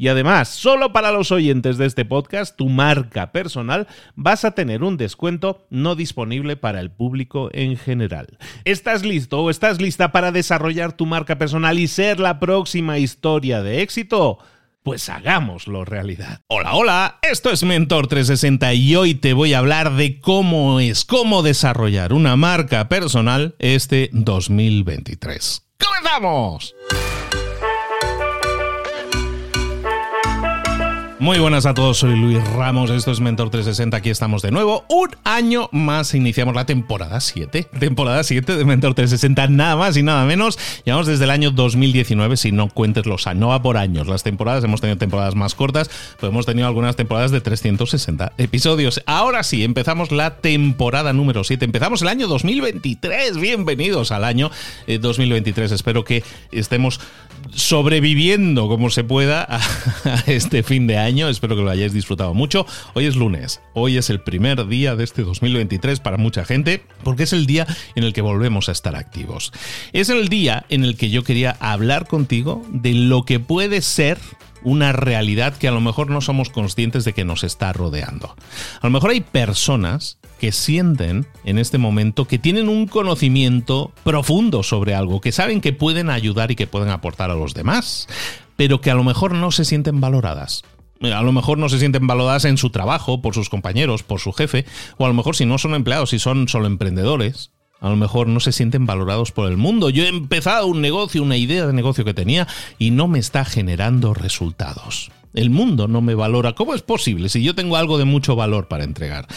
Y además, solo para los oyentes de este podcast, tu marca personal, vas a tener un descuento no disponible para el público en general. ¿Estás listo o estás lista para desarrollar tu marca personal y ser la próxima historia de éxito? Pues hagámoslo realidad. Hola, hola, esto es Mentor 360 y hoy te voy a hablar de cómo es, cómo desarrollar una marca personal este 2023. ¡Comenzamos! Muy buenas a todos, soy Luis Ramos, esto es Mentor 360, aquí estamos de nuevo. Un año más iniciamos la temporada 7. Temporada 7 de Mentor 360, nada más y nada menos. Llevamos desde el año 2019, si no cuentes los años, no va por años las temporadas, hemos tenido temporadas más cortas, pero hemos tenido algunas temporadas de 360 episodios. Ahora sí, empezamos la temporada número 7, empezamos el año 2023, bienvenidos al año 2023, eh, espero que estemos sobreviviendo como se pueda a este fin de año Espero que lo hayáis disfrutado mucho. Hoy es lunes. Hoy es el primer día de este 2023 para mucha gente porque es el día en el que volvemos a estar activos. Es el día en el que yo quería hablar contigo de lo que puede ser una realidad que a lo mejor no somos conscientes de que nos está rodeando. A lo mejor hay personas que sienten en este momento que tienen un conocimiento profundo sobre algo, que saben que pueden ayudar y que pueden aportar a los demás, pero que a lo mejor no se sienten valoradas a lo mejor no se sienten valoradas en su trabajo, por sus compañeros, por su jefe, o a lo mejor si no son empleados, si son solo emprendedores, a lo mejor no se sienten valorados por el mundo. Yo he empezado un negocio, una idea de negocio que tenía y no me está generando resultados. El mundo no me valora. ¿Cómo es posible si yo tengo algo de mucho valor para entregar?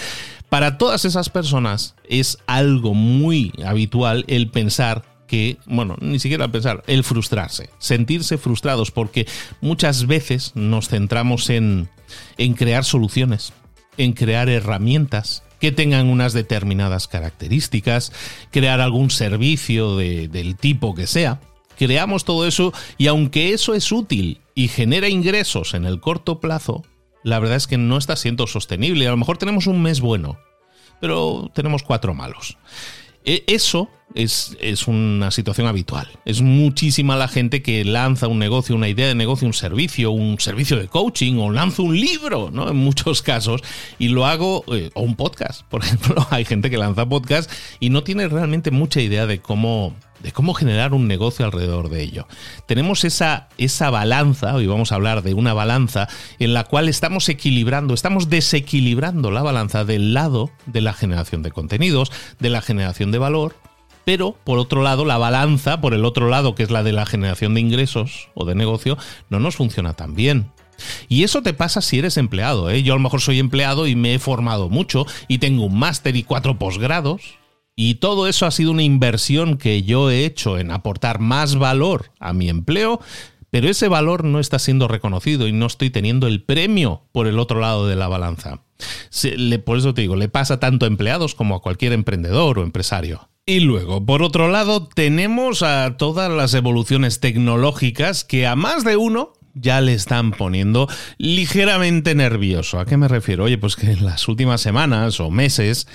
Para todas esas personas es algo muy habitual el pensar que, bueno, ni siquiera pensar, el frustrarse, sentirse frustrados, porque muchas veces nos centramos en, en crear soluciones, en crear herramientas que tengan unas determinadas características, crear algún servicio del tipo que sea. Creamos todo eso y aunque eso es útil y genera ingresos en el corto plazo, la verdad es que no está siendo sostenible. A lo mejor tenemos un mes bueno, pero tenemos cuatro malos. E, eso es, es, una situación habitual. Es muchísima la gente que lanza un negocio, una idea de negocio, un servicio, un servicio de coaching o lanza un libro, ¿no? En muchos casos. Y lo hago, eh, o un podcast, por ejemplo. Hay gente que lanza podcast y no tiene realmente mucha idea de cómo de cómo generar un negocio alrededor de ello. Tenemos esa, esa balanza, hoy vamos a hablar de una balanza en la cual estamos equilibrando, estamos desequilibrando la balanza del lado de la generación de contenidos, de la generación de valor, pero por otro lado, la balanza, por el otro lado, que es la de la generación de ingresos o de negocio, no nos funciona tan bien. Y eso te pasa si eres empleado. ¿eh? Yo a lo mejor soy empleado y me he formado mucho y tengo un máster y cuatro posgrados y todo eso ha sido una inversión que yo he hecho en aportar más valor a mi empleo, pero ese valor no está siendo reconocido y no estoy teniendo el premio por el otro lado de la balanza. Por eso te digo, le pasa tanto a empleados como a cualquier emprendedor o empresario. Y luego, por otro lado, tenemos a todas las evoluciones tecnológicas que a más de uno ya le están poniendo ligeramente nervioso. ¿A qué me refiero? Oye, pues que en las últimas semanas o meses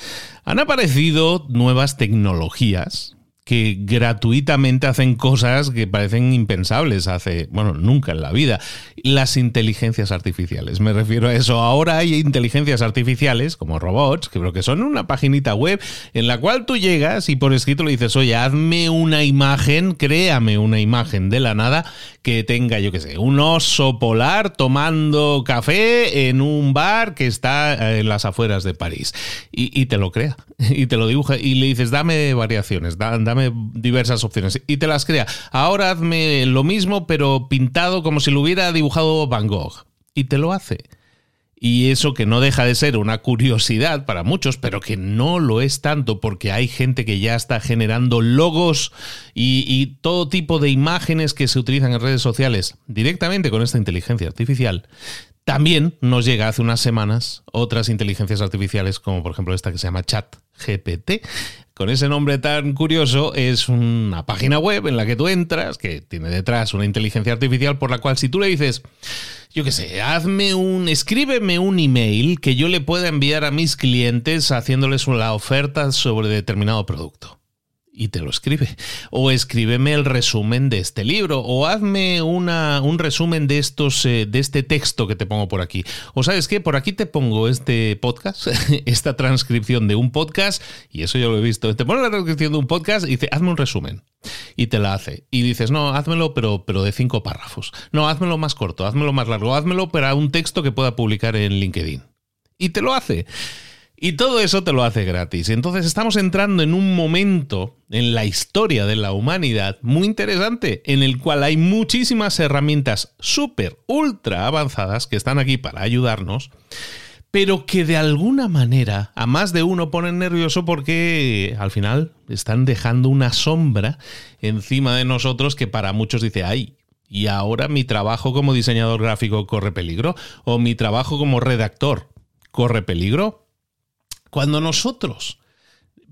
han aparecido nuevas tecnologías que gratuitamente hacen cosas que parecen impensables hace, bueno, nunca en la vida. Las inteligencias artificiales, me refiero a eso. Ahora hay inteligencias artificiales, como robots, que creo que son una paginita web en la cual tú llegas y por escrito le dices, oye, hazme una imagen, créame una imagen de la nada que tenga, yo qué sé, un oso polar tomando café en un bar que está en las afueras de París. Y, te lo crea, y te lo dibuja, y le dices, dame variaciones, dame diversas opciones, y te las crea. Ahora hazme lo mismo, pero pintado como si lo hubiera dibujado Van Gogh. Y te lo hace. Y eso que no deja de ser una curiosidad para muchos, pero que no lo es tanto porque hay gente que ya está generando logos y, todo tipo de imágenes que se utilizan en redes sociales directamente con esta inteligencia artificial. También nos llega hace unas semanas otras inteligencias artificiales, como por ejemplo esta que se llama Chat GPT. Con ese nombre tan curioso, es una página web en la que tú entras, que tiene detrás una inteligencia artificial por la cual si tú le dices, yo qué sé, hazme un, escríbeme un email que yo le pueda enviar a mis clientes haciéndoles la oferta sobre determinado producto y te lo escribe. O escríbeme el resumen de este libro. O hazme una, un resumen de estos, eh, de este texto que te pongo por aquí. O sabes qué, por aquí te pongo este podcast, esta transcripción de un podcast, y eso yo lo he visto. Te pone la transcripción de un podcast y dice, hazme un resumen. Y te la hace. Y dices, no, házmelo, pero, pero de cinco párrafos. No, házmelo más corto, házmelo más largo, házmelo para un texto que pueda publicar en LinkedIn. Y te lo hace. Y todo eso te lo hace gratis. Entonces estamos entrando en un momento en la historia de la humanidad muy interesante, en el cual hay muchísimas herramientas súper, ultra avanzadas que están aquí para ayudarnos, pero que de alguna manera a más de uno ponen nervioso porque al final están dejando una sombra encima de nosotros que para muchos dice, ay, y ahora mi trabajo como diseñador gráfico corre peligro, o mi trabajo como redactor corre peligro cuando nosotros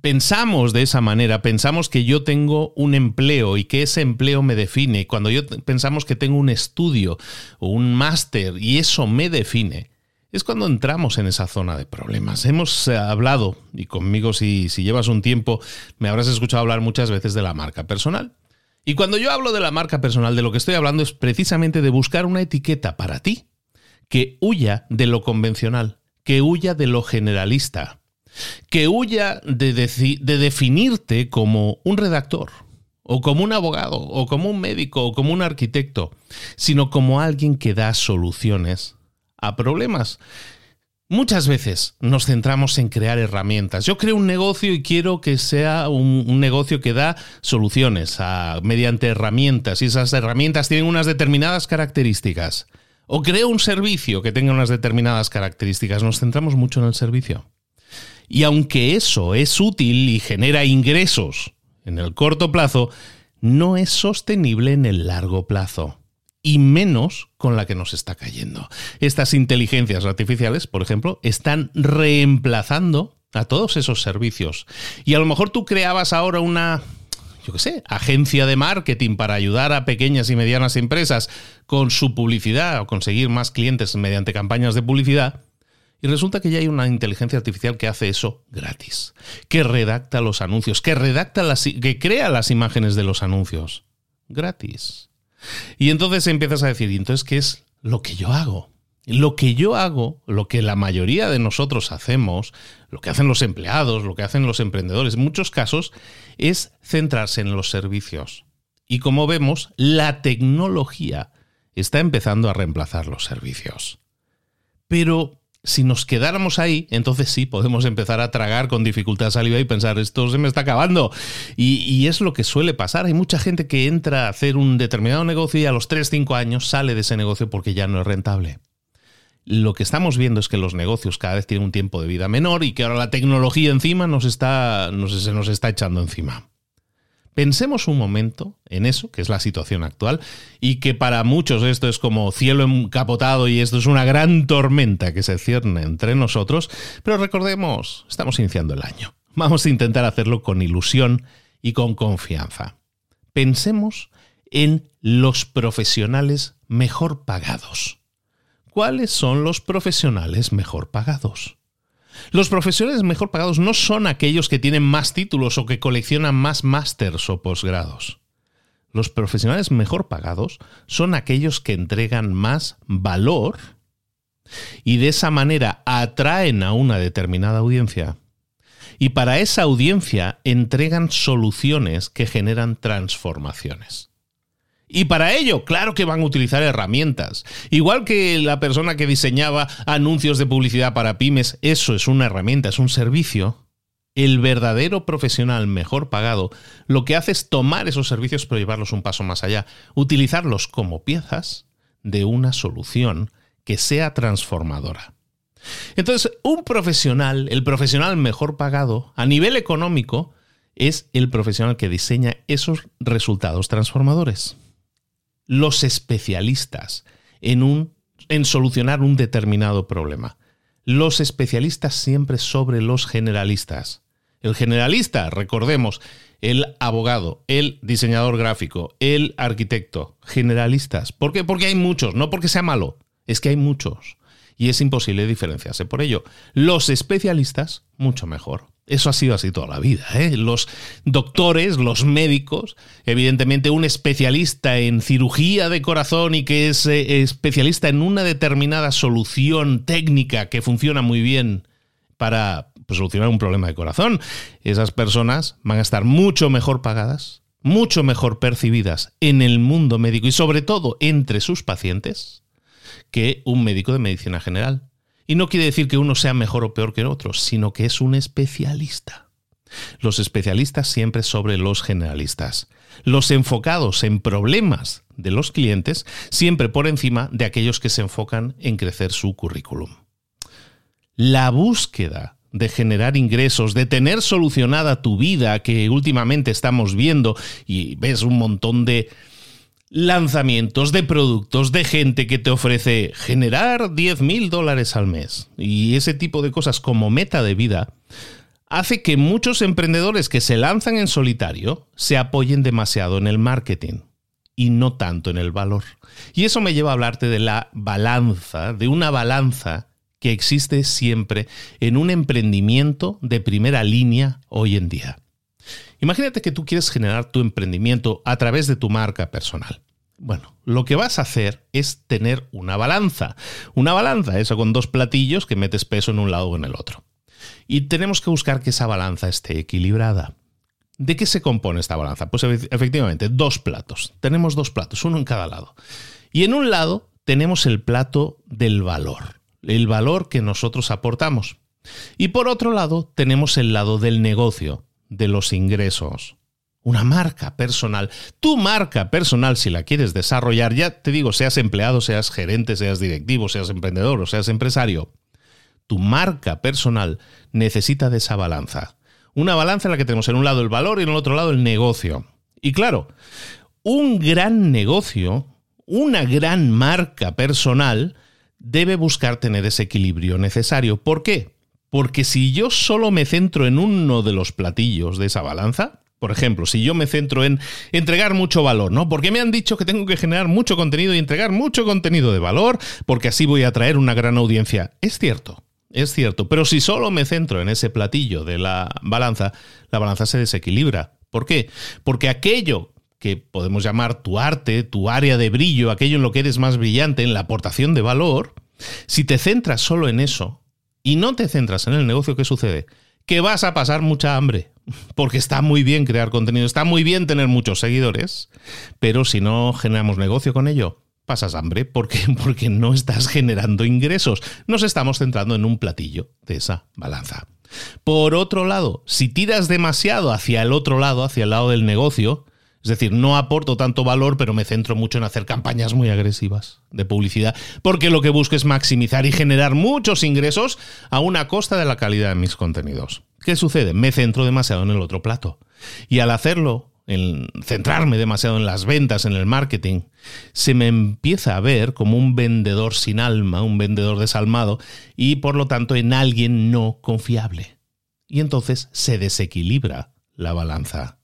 pensamos de esa manera, pensamos que yo tengo un empleo y que ese empleo me define, cuando yo pensamos que tengo un estudio o un máster y eso me define, es cuando entramos en esa zona de problemas. Hemos eh, hablado, y conmigo si, si llevas un tiempo, me habrás escuchado hablar muchas veces de la marca personal. Y cuando yo hablo de la marca personal, de lo que estoy hablando es precisamente de buscar una etiqueta para ti que huya de lo convencional, que huya de lo generalista, que huya de, de definirte como un redactor, o como un abogado, o como un médico, o como un arquitecto, sino como alguien que da soluciones a problemas. Muchas veces nos centramos en crear herramientas. Yo creo un negocio y quiero que sea un, negocio que da soluciones mediante herramientas y esas herramientas tienen unas determinadas características. O creo un servicio que tenga unas determinadas características. Nos centramos mucho en el servicio. Y aunque eso es útil y genera ingresos en el corto plazo, no es sostenible en el largo plazo. Y menos con la que nos está cayendo. Estas inteligencias artificiales, por ejemplo, están reemplazando a todos esos servicios. Y a lo mejor tú creabas ahora una, yo qué sé, agencia de marketing para ayudar a pequeñas y medianas empresas con su publicidad o conseguir más clientes mediante campañas de publicidad. Y resulta que ya hay una inteligencia artificial que hace eso gratis, que redacta los anuncios, que redacta las, que crea las imágenes de los anuncios gratis. Y entonces empiezas a decir, ¿y entonces qué es lo que yo hago? Lo que yo hago, lo que la mayoría de nosotros hacemos, lo que hacen los empleados, lo que hacen los emprendedores, en muchos casos, es centrarse en los servicios. Y como vemos, la tecnología está empezando a reemplazar los servicios. Pero si nos quedáramos ahí, entonces sí, podemos empezar a tragar con dificultad saliva y pensar, esto se me está acabando. Y, es lo que suele pasar. Hay mucha gente que entra a hacer un determinado negocio y a los 3, 5 años sale de ese negocio porque ya no es rentable. Lo que estamos viendo es que los negocios cada vez tienen un tiempo de vida menor y que ahora la tecnología encima nos está, se nos está echando encima. Pensemos un momento en eso, que es la situación actual, y que para muchos esto es como cielo encapotado y esto es una gran tormenta que se cierne entre nosotros, pero recordemos, estamos iniciando el año. Vamos a intentar hacerlo con ilusión y con confianza. Pensemos en los profesionales mejor pagados. ¿Cuáles son los profesionales mejor pagados? Los profesionales mejor pagados no son aquellos que tienen más títulos o que coleccionan más másters o posgrados. Los profesionales mejor pagados son aquellos que entregan más valor y de esa manera atraen a una determinada audiencia. Y para esa audiencia entregan soluciones que generan transformaciones. Y para ello, claro que van a utilizar herramientas. Igual que la persona que diseñaba anuncios de publicidad para pymes, eso es una herramienta, es un servicio. El verdadero profesional mejor pagado lo que hace es tomar esos servicios pero llevarlos un paso más allá, utilizarlos como piezas de una solución que sea transformadora. Entonces, un profesional, el profesional mejor pagado a nivel económico, es el profesional que diseña esos resultados transformadores los especialistas en, un, en solucionar un determinado problema. Los especialistas siempre sobre los generalistas. El generalista, recordemos, el abogado, el diseñador gráfico, el arquitecto, generalistas. ¿Por qué? Porque hay muchos, no porque sea malo, es que hay muchos. Y es imposible diferenciarse por ello. Los especialistas, mucho mejor. Eso ha sido así toda la vida. ¿eh? Los doctores, los médicos, evidentemente un especialista en cirugía de corazón y que es eh, especialista en una determinada solución técnica que funciona muy bien para pues, solucionar un problema de corazón, esas personas van a estar mucho mejor pagadas, mucho mejor percibidas en el mundo médico y sobre todo entre sus pacientes que un médico de medicina general. Y no quiere decir que uno sea mejor o peor que el otro, sino que es un especialista. Los especialistas siempre sobre los generalistas. Los enfocados en problemas de los clientes siempre por encima de aquellos que se enfocan en crecer su currículum. La búsqueda de generar ingresos, de tener solucionada tu vida que últimamente estamos viendo y ves un montón de lanzamientos de productos de gente que te ofrece generar 10 mil dólares al mes y ese tipo de cosas como meta de vida, hace que muchos emprendedores que se lanzan en solitario se apoyen demasiado en el marketing y no tanto en el valor. Y eso me lleva a hablarte de la balanza, de una balanza que existe siempre en un emprendimiento de primera línea hoy en día. Imagínate que tú quieres generar tu emprendimiento a través de tu marca personal. Bueno, lo que vas a hacer es tener una balanza. Una balanza, eso con dos platillos que metes peso en un lado o en el otro. Y tenemos que buscar que esa balanza esté equilibrada. ¿De qué se compone esta balanza? Pues efectivamente, dos platos. Tenemos dos platos, uno en cada lado. Y en un lado tenemos el plato del valor, el valor que nosotros aportamos. Y por otro lado tenemos el lado del negocio, de los ingresos una marca personal. Tu marca personal, si la quieres desarrollar, ya te digo, seas empleado, seas gerente, seas directivo, seas emprendedor o seas empresario, tu marca personal necesita de esa balanza. Una balanza en la que tenemos en un lado el valor y en el otro lado el negocio. Y claro, un gran negocio, una gran marca personal, debe buscar tener ese equilibrio necesario. ¿Por qué? Porque si yo solo me centro en uno de los platillos de esa balanza, por ejemplo, si yo me centro en entregar mucho valor, ¿no? Porque me han dicho que tengo que generar mucho contenido y entregar mucho contenido de valor, porque así voy a atraer una gran audiencia. Es cierto, es cierto, pero si solo me centro en ese platillo de la balanza, la balanza se desequilibra. ¿Por qué? Porque aquello que podemos llamar tu arte, tu área de brillo, aquello en lo que eres más brillante, en la aportación de valor, si te centras solo en eso y no te centras en el negocio, ¿qué sucede? Que vas a pasar mucha hambre porque está muy bien crear contenido, está muy bien tener muchos seguidores, pero si no generamos negocio con ello, pasas hambre porque, porque no estás generando ingresos. Nos estamos centrando en un platillo de esa balanza. Por otro lado, si tiras demasiado hacia el otro lado, hacia el lado del negocio, es decir, no aporto tanto valor, pero me centro mucho en hacer campañas muy agresivas de publicidad, porque lo que busco es maximizar y generar muchos ingresos a una costa de la calidad de mis contenidos. ¿Qué sucede? Me centro demasiado en el otro plato. Y al hacerlo, en centrarme demasiado en las ventas, en el marketing, se me empieza a ver como un vendedor sin alma, un vendedor desalmado y por lo tanto en alguien no confiable. Y entonces se desequilibra la balanza.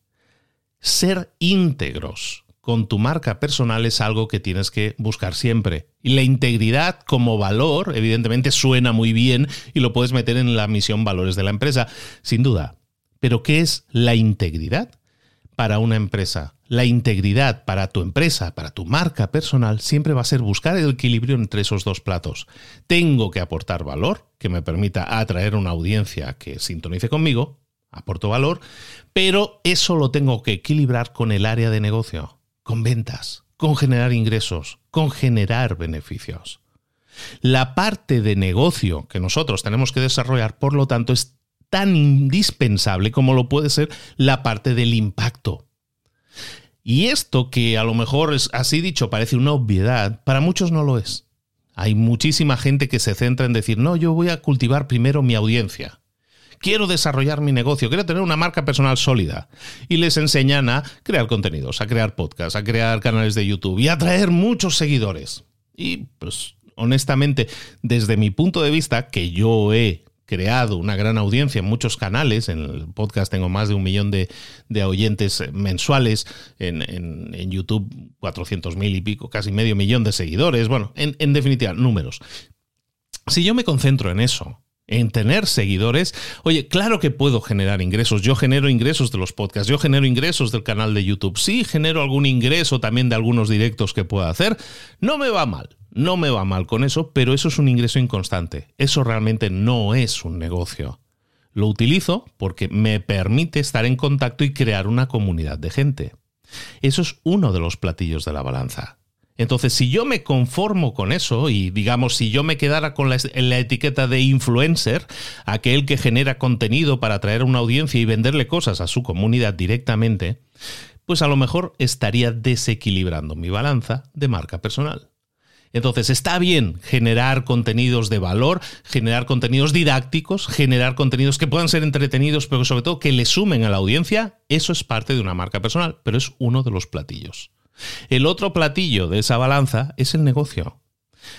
Ser íntegros con tu marca personal es algo que tienes que buscar siempre. Y la integridad como valor, evidentemente, suena muy bien y lo puedes meter en la misión valores de la empresa, sin duda. Pero ¿qué es la integridad para una empresa? La integridad para tu empresa, para tu marca personal, siempre va a ser buscar el equilibrio entre esos dos platos. Tengo que aportar valor que me permita atraer una audiencia que sintonice conmigo, aporto valor, pero eso lo tengo que equilibrar con el área de negocio con ventas, con generar ingresos, con generar beneficios. La parte de negocio que nosotros tenemos que desarrollar, por lo tanto, es tan indispensable como lo puede ser la parte del impacto. Y esto que a lo mejor es así dicho parece una obviedad, para muchos no lo es. Hay muchísima gente que se centra en decir, no, yo voy a cultivar primero mi audiencia quiero desarrollar mi negocio, quiero tener una marca personal sólida. Y les enseñan a crear contenidos, a crear podcasts, a crear canales de YouTube y a atraer muchos seguidores. Y pues honestamente, desde mi punto de vista, que yo he creado una gran audiencia en muchos canales. En el podcast tengo más de un millón de, oyentes mensuales. En, en, YouTube, 400 mil y pico, casi medio millón de seguidores. Bueno, en definitiva, números. Si yo me concentro en eso, en tener seguidores, oye, claro que puedo generar ingresos. Yo genero ingresos de los podcasts, yo genero ingresos del canal de YouTube. Sí, genero algún ingreso también de algunos directos que pueda hacer. No me va mal, no me va mal con eso, pero eso es un ingreso inconstante. Eso realmente no es un negocio. Lo utilizo porque me permite estar en contacto y crear una comunidad de gente. Eso es uno de los platillos de la balanza. Entonces, si yo me conformo con eso y digamos, si yo me quedara con la, etiqueta de influencer, aquel que genera contenido para atraer a una audiencia y venderle cosas a su comunidad directamente, pues a lo mejor estaría desequilibrando mi balanza de marca personal. Entonces, está bien generar contenidos de valor, generar contenidos didácticos, generar contenidos que puedan ser entretenidos, pero sobre todo que le sumen a la audiencia. Eso es parte de una marca personal, pero es uno de los platillos. El otro platillo de esa balanza es el negocio.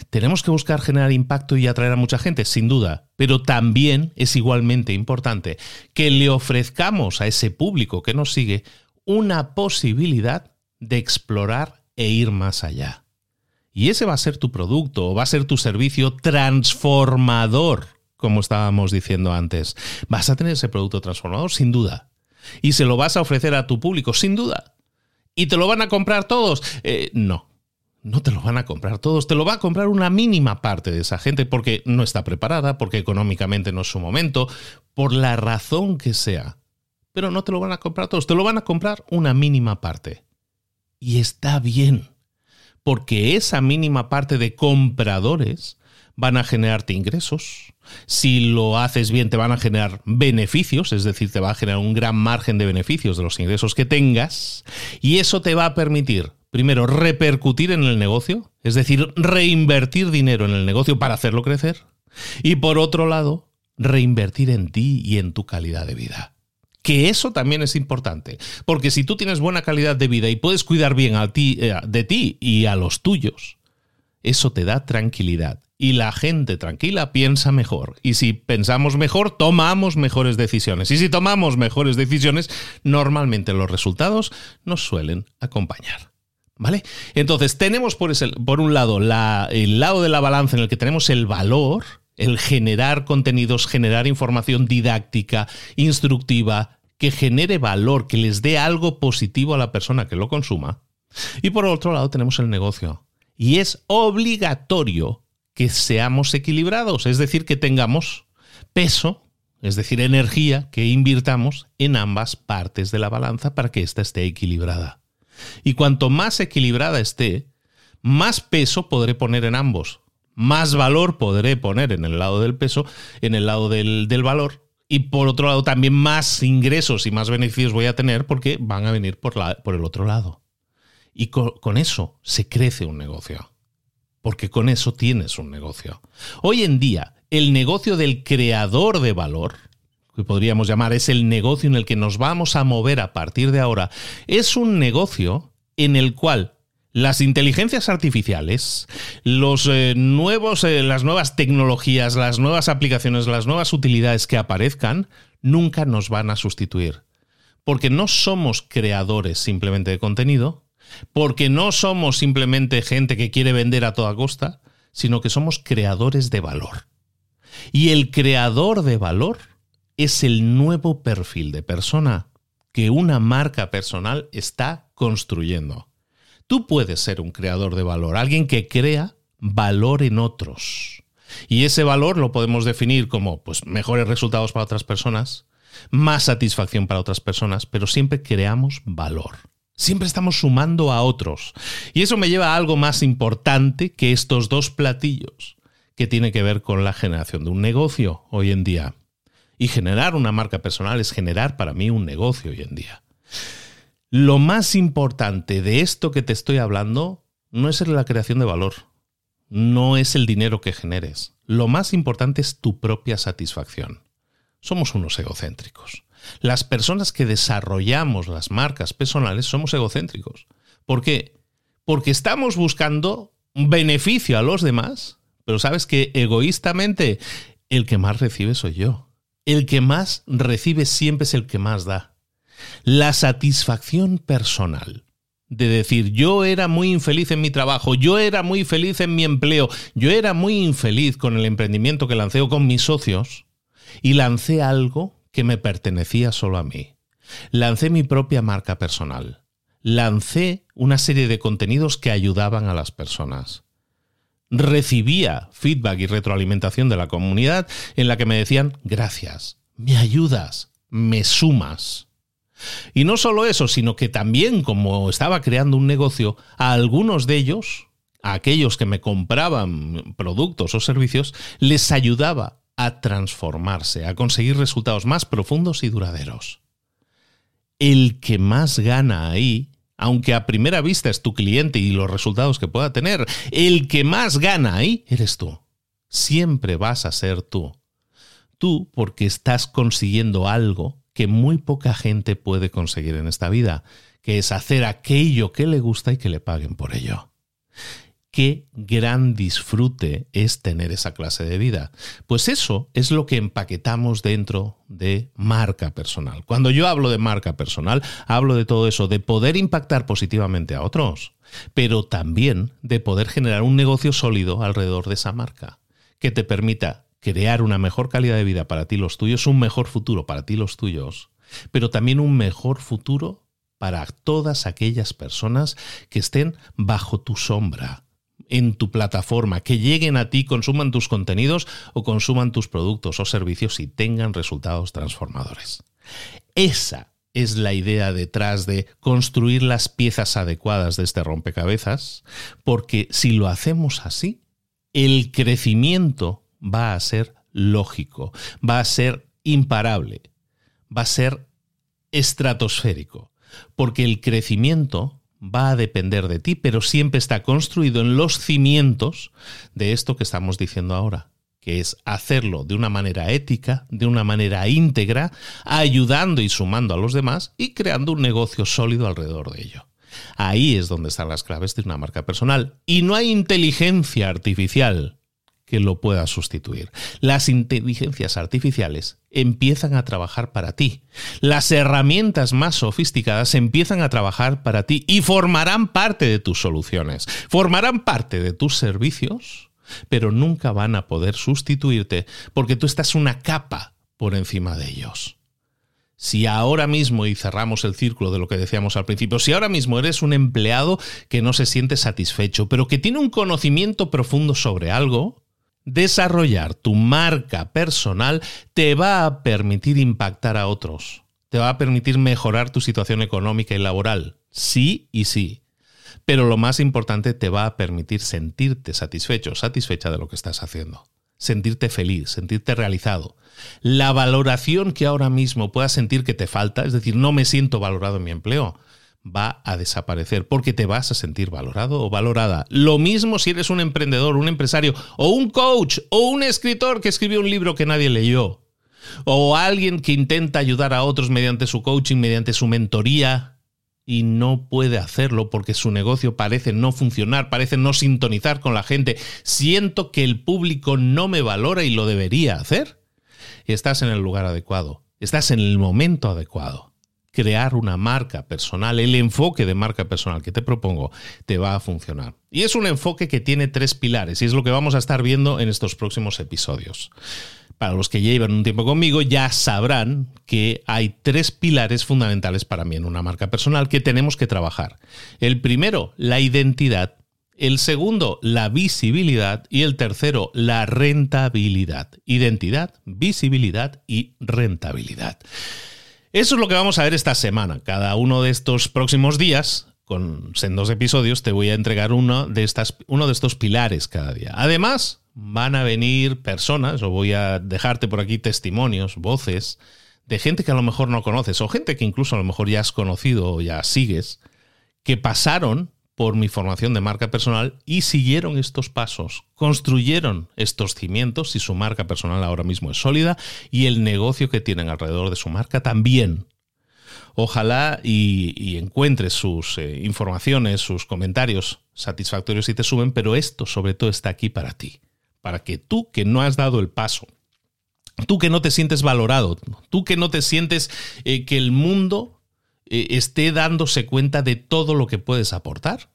Tenemos que buscar generar impacto y atraer a mucha gente, sin duda, pero también es igualmente importante que le ofrezcamos a ese público que nos sigue una posibilidad de explorar e ir más allá. Y ese va a ser tu producto o va a ser tu servicio transformador, como estábamos diciendo antes. Vas a tener ese producto transformador, sin duda. Y se lo vas a ofrecer a tu público, sin duda. ¿Y te lo van a comprar todos? Eh, no, no te lo van a comprar todos, te lo va a comprar una mínima parte de esa gente porque no está preparada, porque económicamente no es su momento, por la razón que sea. Pero no te lo van a comprar todos, te lo van a comprar una mínima parte. Y está bien, porque esa mínima parte de compradores van a generarte ingresos. Si lo haces bien, te van a generar beneficios, es decir, te va a generar un gran margen de beneficios de los ingresos que tengas. Y eso te va a permitir, primero, repercutir en el negocio, es decir, reinvertir dinero en el negocio para hacerlo crecer. Y por otro lado, reinvertir en ti y en tu calidad de vida. Que eso también es importante, porque si tú tienes buena calidad de vida y puedes cuidar bien a ti, eh, de ti y a los tuyos, eso te da tranquilidad y la gente tranquila piensa mejor. Y si pensamos mejor, tomamos mejores decisiones. Y si tomamos mejores decisiones, normalmente los resultados nos suelen acompañar. ¿Vale? Entonces, tenemos por, un lado el lado de la balanza en el que tenemos el valor, el generar contenidos, generar información didáctica, instructiva, que genere valor, que les dé algo positivo a la persona que lo consuma. Y por otro lado tenemos el negocio. Y es obligatorio que seamos equilibrados, es decir, que tengamos peso, es decir, energía que invirtamos en ambas partes de la balanza para que ésta esté equilibrada. Y cuanto más equilibrada esté, más peso podré poner en ambos, más valor podré poner en el lado del peso, en el lado del, valor, y por otro lado también más ingresos y más beneficios voy a tener porque van a venir por, la, por el otro lado. Y con eso se crece un negocio porque con eso tienes un negocio. Hoy en día, el negocio del creador de valor, que podríamos llamar es el negocio en el que nos vamos a mover a partir de ahora, es un negocio en el cual las inteligencias artificiales, los eh, nuevos, eh, las nuevas tecnologías, las nuevas aplicaciones, las nuevas utilidades que aparezcan, nunca nos van a sustituir. Porque no somos creadores simplemente de contenido, Porque no somos simplemente gente que quiere vender a toda costa, sino que somos creadores de valor. Y el creador de valor es el nuevo perfil de persona que una marca personal está construyendo. Tú puedes ser un creador de valor, alguien que crea valor en otros. Y ese valor lo podemos definir como pues, mejores resultados para otras personas, más satisfacción para otras personas, pero siempre creamos valor. Siempre estamos sumando a otros. Y eso me lleva a algo más importante que estos dos platillos, que tiene que ver con la generación de un negocio hoy en día. Y generar una marca personal es generar para mí un negocio hoy en día. Lo más importante de esto que te estoy hablando no es la creación de valor, no es el dinero que generes. Lo más importante es tu propia satisfacción. Somos unos egocéntricos. Las personas que desarrollamos las marcas personales somos egocéntricos. ¿Por qué? Porque estamos buscando beneficio a los demás, pero sabes que egoístamente el que más recibe soy yo. El que más recibe siempre es el que más da. La satisfacción personal de decir yo era muy infeliz en mi trabajo, yo era muy feliz en mi empleo, yo era muy infeliz con el emprendimiento que lancé o con mis socios y lancé algo que me pertenecía solo a mí. Lancé mi propia marca personal. Lancé una serie de contenidos que ayudaban a las personas. Recibía feedback y retroalimentación de la comunidad en la que me decían, gracias, me ayudas, me sumas. Y no solo eso, sino que también como estaba creando un negocio, a algunos de ellos, a aquellos que me compraban productos o servicios, les ayudaba a transformarse, a conseguir resultados más profundos y duraderos. El que más gana ahí, aunque a primera vista es tu cliente y los resultados que pueda tener, el que más gana ahí eres tú. Siempre vas a ser tú. Tú porque estás consiguiendo algo que muy poca gente puede conseguir en esta vida, que es hacer aquello que le gusta y que le paguen por ello qué gran disfrute es tener esa clase de vida. Pues eso es lo que empaquetamos dentro de marca personal. Cuando yo hablo de marca personal, hablo de todo eso, de poder impactar positivamente a otros, pero también de poder generar un negocio sólido alrededor de esa marca, que te permita crear una mejor calidad de vida para ti los tuyos, un mejor futuro para ti los tuyos, pero también un mejor futuro para todas aquellas personas que estén bajo tu sombra, en tu plataforma, que lleguen a ti, consuman tus contenidos o consuman tus productos o servicios y tengan resultados transformadores. Esa es la idea detrás de construir las piezas adecuadas de este rompecabezas, porque si lo hacemos así, el crecimiento va a ser lógico, va a ser imparable, va a ser estratosférico, porque el crecimiento va a depender de ti, pero siempre está construido en los cimientos de esto que estamos diciendo ahora, que es hacerlo de una manera ética, de una manera íntegra, ayudando y sumando a los demás y creando un negocio sólido alrededor de ello. Ahí es donde están las claves de una marca personal. Y no hay inteligencia artificial que lo pueda sustituir. Las inteligencias artificiales empiezan a trabajar para ti. Las herramientas más sofisticadas empiezan a trabajar para ti y formarán parte de tus soluciones, formarán parte de tus servicios, pero nunca van a poder sustituirte porque tú estás una capa por encima de ellos. Si ahora mismo, y cerramos el círculo de lo que decíamos al principio, si ahora mismo eres un empleado que no se siente satisfecho, pero que tiene un conocimiento profundo sobre algo, Desarrollar tu marca personal te va a permitir impactar a otros, te va a permitir mejorar tu situación económica y laboral, sí y sí. Pero lo más importante, te va a permitir sentirte satisfecho, satisfecha de lo que estás haciendo. Sentirte feliz, sentirte realizado. La valoración que ahora mismo puedas sentir que te falta, es decir, no me siento valorado en mi empleo, va a desaparecer porque te vas a sentir valorado o valorada. Lo mismo si eres un emprendedor, un empresario o un coach o un escritor que escribió un libro que nadie leyó. O alguien que intenta ayudar a otros mediante su coaching, mediante su mentoría y no puede hacerlo porque su negocio parece no funcionar, parece no sintonizar con la gente. Siento que el público no me valora y lo debería hacer. Estás en el lugar adecuado, estás en el momento adecuado crear una marca personal, el enfoque de marca personal que te propongo, te va a funcionar. Y es un enfoque que tiene tres pilares y es lo que vamos a estar viendo en estos próximos episodios. Para los que llevan un tiempo conmigo ya sabrán que hay tres pilares fundamentales para mí en una marca personal que tenemos que trabajar. El primero, la identidad. El segundo, la visibilidad. Y el tercero, la rentabilidad. Identidad, visibilidad y rentabilidad. Eso es lo que vamos a ver esta semana. Cada uno de estos próximos días, con sendos episodios, te voy a entregar uno de, estas, uno de estos pilares cada día. Además, van a venir personas, o voy a dejarte por aquí testimonios, voces, de gente que a lo mejor no conoces, o gente que incluso a lo mejor ya has conocido o ya sigues, que pasaron por mi formación de marca personal y siguieron estos pasos, construyeron estos cimientos y su marca personal ahora mismo es sólida y el negocio que tienen alrededor de su marca también. Ojalá y, encuentres sus eh, informaciones, sus comentarios satisfactorios y te suben, pero esto sobre todo está aquí para ti, para que tú que no has dado el paso, tú que no te sientes valorado, tú que no te sientes eh, que el mundo eh, esté dándose cuenta de todo lo que puedes aportar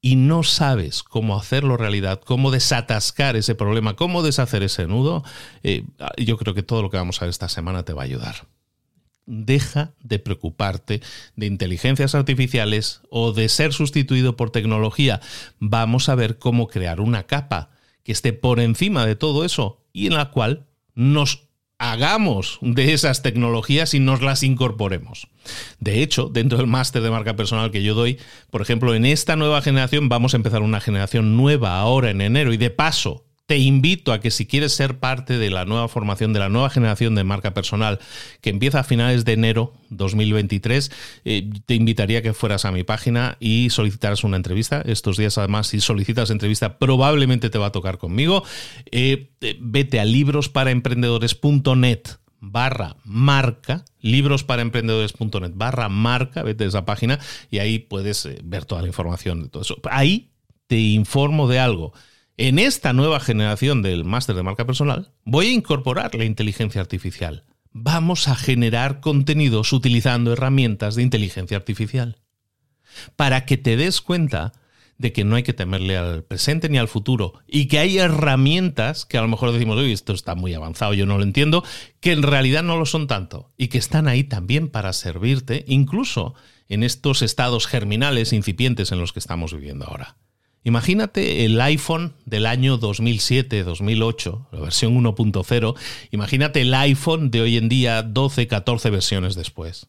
y no sabes cómo hacerlo realidad, cómo desatascar ese problema, cómo deshacer ese nudo, eh, yo creo que todo lo que vamos a ver esta semana te va a ayudar. Deja de preocuparte de inteligencias artificiales o de ser sustituido por tecnología. Vamos a ver cómo crear una capa que esté por encima de todo eso y en la cual nos hagamos de esas tecnologías y nos las incorporemos. De hecho, dentro del máster de marca personal que yo doy, por ejemplo, en esta nueva generación vamos a empezar una generación nueva ahora en enero y de paso te invito a que si quieres ser parte de la nueva formación, de la nueva generación de marca personal que empieza a finales de enero 2023, eh, te invitaría a que fueras a mi página y solicitaras una entrevista. Estos días además, si solicitas entrevista, probablemente te va a tocar conmigo. Eh, eh, vete a librosparaemprendedores.net barra marca, librosparaemprendedores.net barra marca, vete a esa página y ahí puedes ver toda la información de todo eso. Ahí te informo de algo en esta nueva generación del máster de marca personal, voy a incorporar la inteligencia artificial. Vamos a generar contenidos utilizando herramientas de inteligencia artificial. Para que te des cuenta de que no hay que temerle al presente ni al futuro y que hay herramientas que a lo mejor decimos, uy, esto está muy avanzado, yo no lo entiendo, que en realidad no lo son tanto y que están ahí también para servirte, incluso en estos estados germinales incipientes en los que estamos viviendo ahora. Imagínate el iPhone del año 2007, 2008, la versión 1.0. Imagínate el iPhone de hoy en día, 12, 14 versiones después.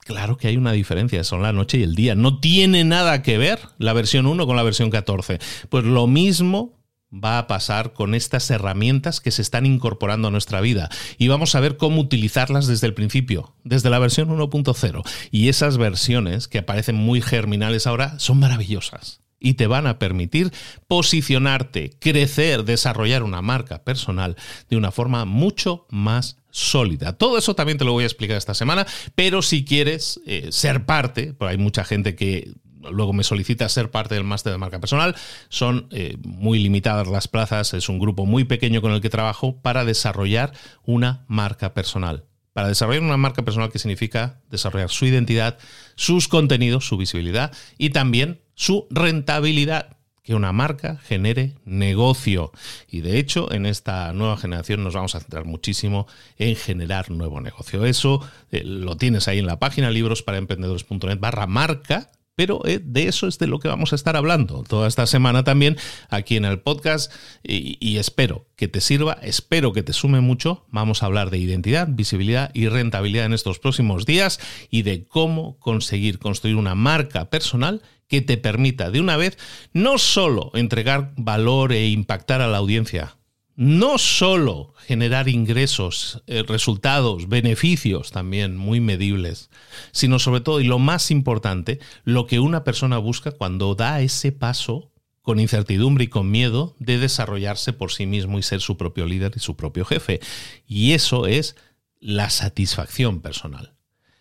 Claro que hay una diferencia, son la noche y el día. No tiene nada que ver la versión 1 con la versión 14. Pues lo mismo va a pasar con estas herramientas que se están incorporando a nuestra vida y vamos a ver cómo utilizarlas desde el principio, desde la versión 1.0. Y esas versiones que aparecen muy germinales ahora son maravillosas y te van a permitir posicionarte, crecer, desarrollar una marca personal de una forma mucho más sólida. Todo eso también te lo voy a explicar esta semana, pero si quieres eh, ser parte, porque hay mucha gente que luego me solicita ser parte del máster de marca personal. Son eh, muy limitadas las plazas, es un grupo muy pequeño con el que trabajo para desarrollar una marca personal. Para desarrollar una marca personal que significa desarrollar su identidad, sus contenidos, su visibilidad y también su rentabilidad que una marca genere negocio. Y de hecho, en esta nueva generación nos vamos a centrar muchísimo en generar nuevo negocio. Eso eh, lo tienes ahí en la página librosparaemprendedores.net barra marca pero eh, de eso es de lo que vamos a estar hablando toda esta semana también aquí en el podcast y, espero que te sirva, espero que te sume mucho. Vamos a hablar de identidad, visibilidad y rentabilidad en estos próximos días y de cómo conseguir construir una marca personal que te permita de una vez no solo entregar valor e impactar a la audiencia, no solo generar ingresos, eh, resultados, beneficios también muy medibles, sino sobre todo, y lo más importante, lo que una persona busca cuando da ese paso con incertidumbre y con miedo de desarrollarse por sí mismo y ser su propio líder y su propio jefe. Y eso es la satisfacción personal.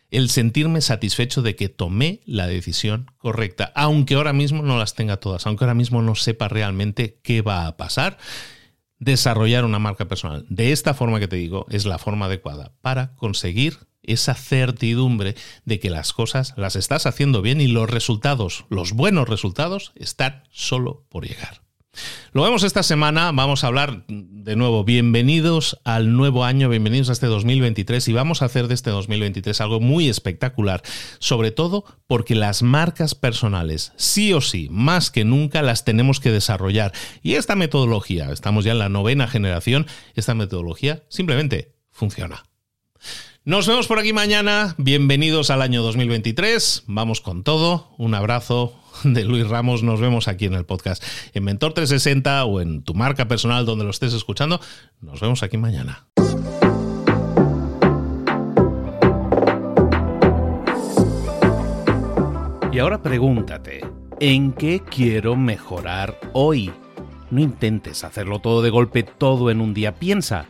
El sentirme satisfecho de que tomé la decisión correcta, aunque ahora mismo no las tenga todas, aunque ahora mismo no sepa realmente qué va a pasar desarrollar una marca personal de esta forma que te digo es la forma adecuada para conseguir esa certidumbre de que las cosas las estás haciendo bien y los resultados, los buenos resultados, están solo por llegar. Lo vemos esta semana, vamos a hablar de nuevo, bienvenidos al nuevo año, bienvenidos a este 2023 y vamos a hacer de este 2023 algo muy espectacular, sobre todo porque las marcas personales, sí o sí, más que nunca las tenemos que desarrollar. Y esta metodología, estamos ya en la novena generación, esta metodología simplemente funciona. Nos vemos por aquí mañana. Bienvenidos al año 2023. Vamos con todo. Un abrazo de Luis Ramos. Nos vemos aquí en el podcast en Mentor 360 o en tu marca personal donde lo estés escuchando. Nos vemos aquí mañana. Y ahora pregúntate, ¿en qué quiero mejorar hoy? No intentes hacerlo todo de golpe, todo en un día. Piensa.